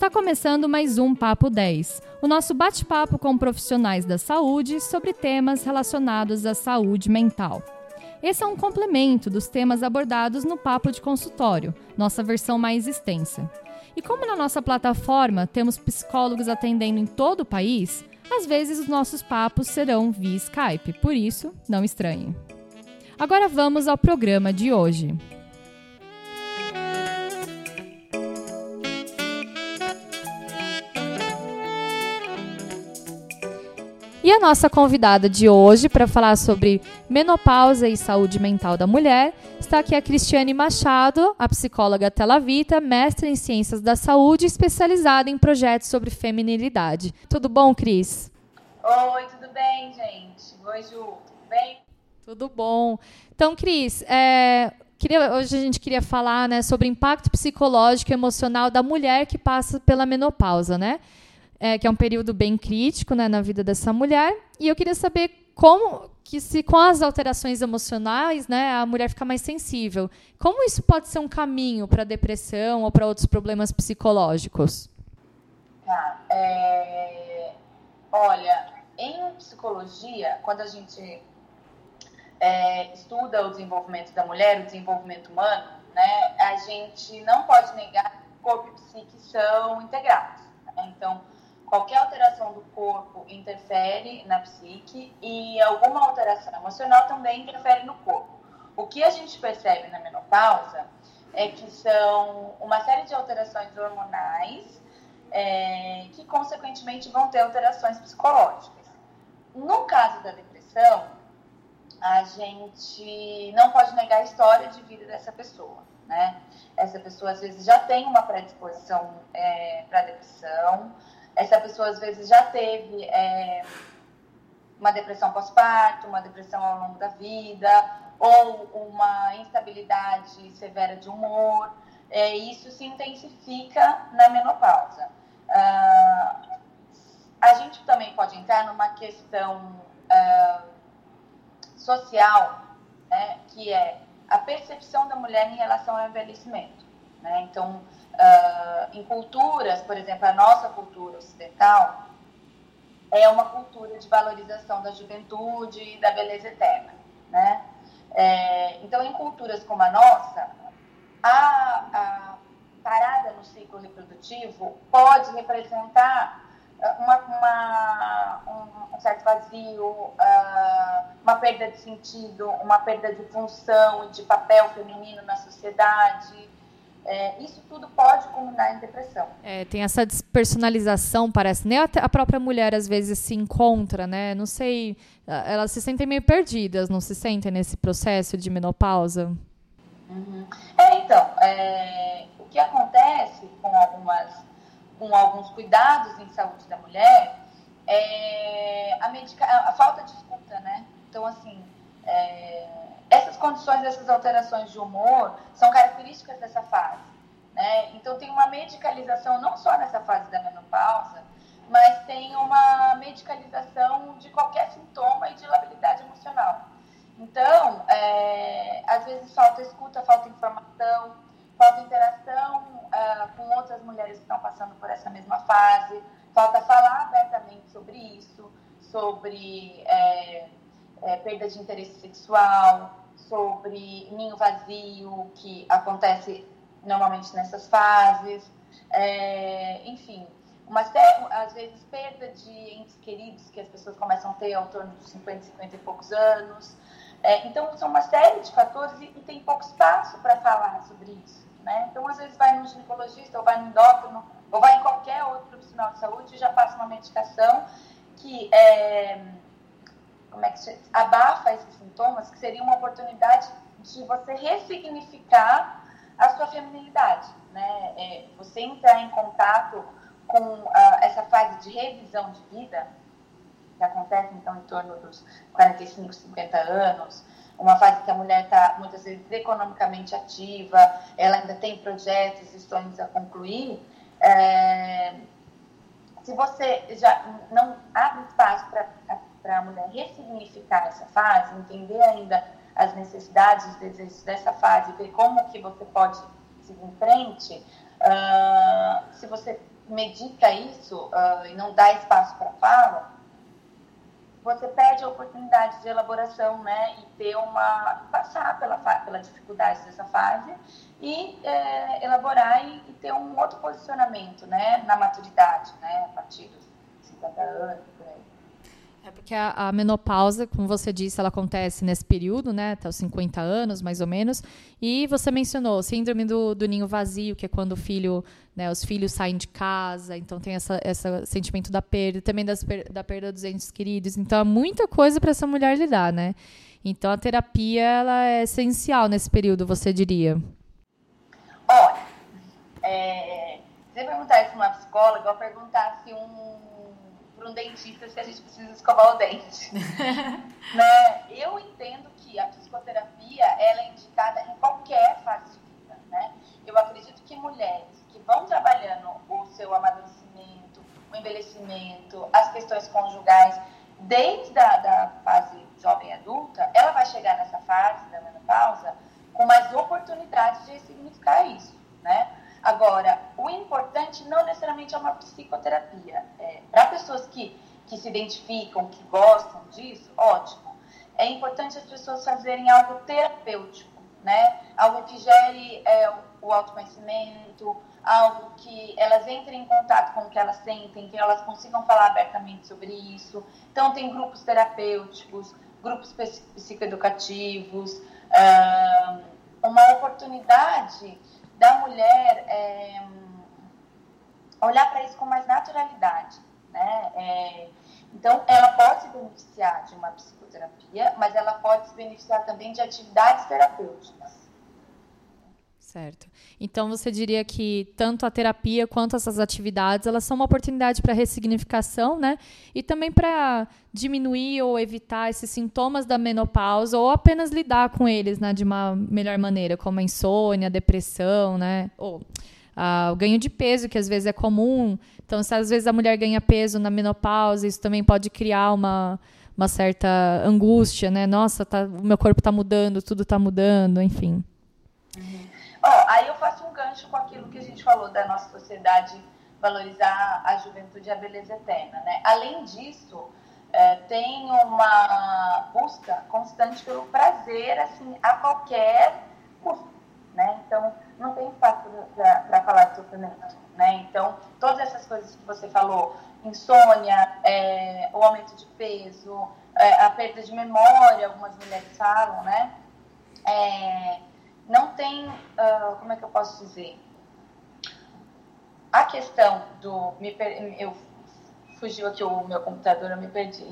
Está começando mais um Papo 10, o nosso bate-papo com profissionais da saúde sobre temas relacionados à saúde mental. Esse é um complemento dos temas abordados no Papo de Consultório, nossa versão mais extensa. E como na nossa plataforma temos psicólogos atendendo em todo o país, às vezes os nossos papos serão via Skype, por isso, não estranhe. Agora vamos ao programa de hoje. E a nossa convidada de hoje para falar sobre menopausa e saúde mental da mulher está aqui a Cristiane Machado, a psicóloga Telavita, mestre em ciências da saúde, especializada em projetos sobre feminilidade. Tudo bom, Cris? Oi, tudo bem, gente? Oi, Ju, tudo bem? Tudo bom. Então, Cris, é, queria, hoje a gente queria falar né, sobre o impacto psicológico e emocional da mulher que passa pela menopausa, né? É, que é um período bem crítico né, na vida dessa mulher. E eu queria saber como que se com as alterações emocionais, né, a mulher fica mais sensível. Como isso pode ser um caminho para depressão ou para outros problemas psicológicos? Tá. É... Olha, em psicologia, quando a gente é, estuda o desenvolvimento da mulher, o desenvolvimento humano, né, a gente não pode negar que corpo e psique são integrados. Né? Então, qualquer alteração do corpo interfere na psique e alguma alteração emocional também interfere no corpo. O que a gente percebe na menopausa é que são uma série de alterações hormonais é, que, consequentemente, vão ter alterações psicológicas. No caso da depressão, a gente não pode negar a história de vida dessa pessoa, né? Essa pessoa, às vezes, já tem uma predisposição é, para depressão, essa pessoa às vezes já teve é, uma depressão pós-parto, uma depressão ao longo da vida, ou uma instabilidade severa de humor. É, isso se intensifica na menopausa. Ah, a gente também pode entrar numa questão ah, social, né, que é a percepção da mulher em relação ao envelhecimento. Né? Então, uh, em culturas, por exemplo, a nossa cultura ocidental é uma cultura de valorização da juventude e da beleza eterna, né? É, então, em culturas como a nossa, a, a parada no ciclo reprodutivo pode representar ah, uma, uma, um, um, certo vazio, uh, uma perda de sentido, uma perda de função, de papel feminino na sociedade. É, isso tudo pode culminar em depressão. É, tem essa despersonalização, parece. Nem a própria mulher às vezes se encontra, né? Não sei, elas se sentem meio perdidas, não se sentem nesse processo de menopausa? Uhum. É, então, é, o que acontece com algumas, com alguns cuidados em saúde da mulher é a, medica, a falta de escuta, né? Então, assim, é, essas condições, essas alterações de humor são características dessa fase. Né? Então, tem uma medicalização não só nessa fase da menopausa, mas tem uma medicalização de qualquer sintoma e de labilidade emocional. Então, é, às vezes falta escuta, falta informação, falta interação é, com outras mulheres que estão passando por essa mesma fase, falta falar abertamente sobre isso, sobre é, é perda de interesse sexual, sobre ninho vazio, que acontece normalmente nessas fases, é, enfim, uma série, às vezes perda de entes queridos que as pessoas começam a ter ao torno dos 50, 50 e poucos anos. É, então, são uma série de fatores e, e tem pouco espaço para falar sobre isso. Né? Então, às vezes, vai no ginecologista, ou vai no endócrino, ou vai em qualquer outro profissional de saúde e já passa uma medicação que é, como é que se abafa esses sintomas, que seria uma oportunidade de você ressignificar a sua feminilidade, né? É, você entrar em contato com uh, essa fase de revisão de vida, que acontece então em torno dos 45, 50 anos, uma fase que a mulher está muitas vezes economicamente ativa, ela ainda tem projetos e sonhos a concluir. É, se você já não abre espaço para para a mulher ressignificar essa fase, entender ainda as necessidades, os desejos dessa fase, ver como que você pode seguir em frente, uh, se você medica isso uh, e não dá espaço para fala, você perde a oportunidade de elaboração, né, e ter uma passar pela pela dificuldade dessa fase e é, elaborar e, e, ter um outro posicionamento, né, na maturidade, né, a partir dos 50 anos, por aí. É porque a, a, menopausa, como você disse, ela acontece nesse período, né, até os 50 anos, mais ou menos. E você mencionou síndrome do, do ninho vazio, que é quando o filho, né, os filhos saem de casa, então tem esse essa sentimento da perda, também das, da perda dos entes queridos. Então, há muita coisa para essa mulher lidar, né? Então, a terapia, ela é essencial nesse período, você diria. Olha, é, se perguntar isso para uma psicóloga, eu perguntar se um para um dentista se a gente precisa escovar o dente. né? Eu entendo que a psicoterapia ela é indicada em qualquer fase de vida. Né? Eu acredito que mulheres que vão trabalhando o seu amadurecimento, o envelhecimento, as questões conjugais, desde a da fase jovem adulta, ela vai chegar nessa fase da menopausa com mais oportunidades de ressignificar isso. Né? Agora, o não necessariamente é uma psicoterapia. É, Para pessoas que, que se identificam, que gostam disso, ótimo. É importante as pessoas fazerem algo terapêutico, né? Algo que gere é, o autoconhecimento, algo que elas entrem em contato com o que elas sentem, que elas consigam falar abertamente sobre isso. Então, tem grupos terapêuticos, grupos psicoeducativos, uma oportunidade da mulher é, olhar para isso com mais naturalidade, né? É, então, ela pode se beneficiar de uma psicoterapia, mas ela pode se beneficiar também de atividades terapêuticas. Certo. Então você diria que tanto a terapia quanto essas atividades, elas são uma oportunidade para ressignificação, né? E também para diminuir ou evitar esses sintomas da menopausa ou apenas lidar com eles, né, de uma melhor maneira, como a insônia, a depressão, né? Ou ah, o ganho de peso, que às vezes é comum. Então, se às vezes a mulher ganha peso na menopausa, isso também pode criar uma uma certa angústia, né? Nossa, tá, o meu corpo está mudando, tudo está mudando, enfim. Uhum. Ó, aí eu faço um gancho com aquilo que a gente falou da nossa sociedade valorizar a juventude e a beleza eterna, né? Além disso, é, tem uma busca constante pelo prazer, assim, a qualquer custo, né? Então, não tem espaço para falar de sofrimento, né? Então, todas essas coisas que você falou, insônia, é, o aumento de peso, é, a perda de memória, algumas mulheres falam, né? É, não tem, uh, como é que eu posso dizer? A questão do. Me, eu fugiu aqui o meu computador, eu me perdi.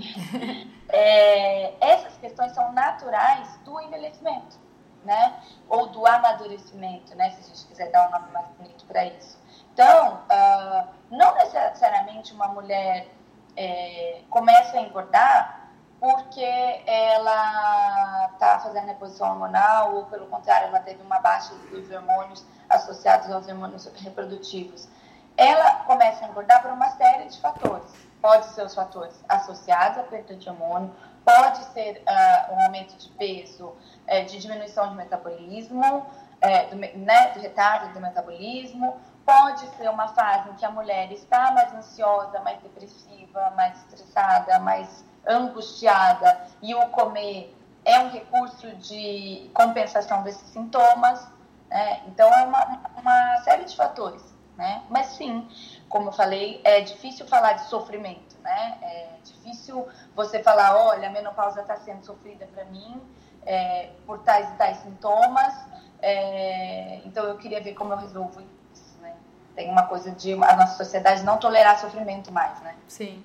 é, essas questões são naturais do envelhecimento, né? Ou do amadurecimento, né? Se a gente quiser dar um nome mais bonito para isso. Então, uh, não necessariamente uma mulher é, começa a engordar porque ela está fazendo reposição hormonal ou, pelo contrário, ela teve uma baixa dos hormônios associados aos hormônios reprodutivos. Ela começa a engordar por uma série de fatores. Pode ser os fatores associados à perda de hormônio, pode ser uh, um aumento de peso, uh, de diminuição de metabolismo, uh, do, né, do retardo do metabolismo, pode ser uma fase em que a mulher está mais ansiosa, mais depressiva, mais estressada, mais angustiada e o comer é um recurso de compensação desses sintomas. Né? Então, é uma, uma série de fatores. Né? Mas, sim, como eu falei, é difícil falar de sofrimento. Né? É difícil você falar: olha, a menopausa está sendo sofrida para mim é, por tais e tais sintomas. É, então, eu queria ver como eu resolvo isso. Né? Tem uma coisa de a nossa sociedade não tolerar sofrimento mais. Né? Sim.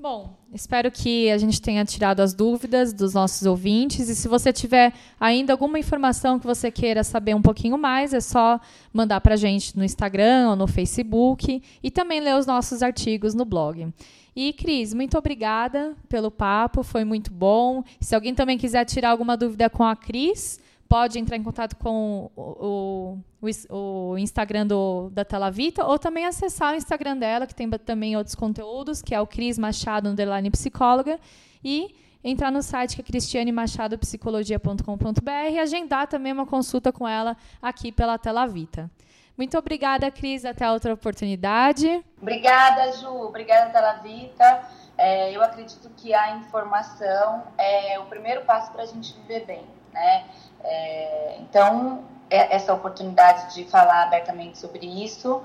Bom, espero que a gente tenha tirado as dúvidas dos nossos ouvintes. E se você tiver ainda alguma informação que você queira saber um pouquinho mais, é só mandar para a gente no Instagram ou no Facebook e também ler os nossos artigos no blog. E, Cris, muito obrigada pelo papo, foi muito bom. Se alguém também quiser tirar alguma dúvida com a Cris, pode entrar em contato com o, o, o Instagram do, da Telavita ou também acessar o Instagram dela, que tem também outros conteúdos, que é o Cris Machado, underline psicóloga, e entrar no site que é cristianemachadopsicologia.com.br e agendar também uma consulta com ela aqui pela Telavita. Muito obrigada, Cris. Até outra oportunidade. Obrigada, Ju. Obrigada, Talavita. É, eu acredito que a informação é o primeiro passo para a gente viver bem, né? É, então, é, essa oportunidade de falar abertamente sobre isso,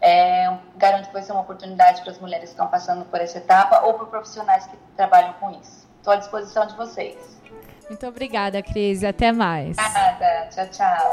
é, garanto que vai ser uma oportunidade para as mulheres que estão passando por essa etapa ou para profissionais que trabalham com isso. Estou à disposição de vocês. Muito obrigada, Cris. Até mais. Nada. Tchau, tchau.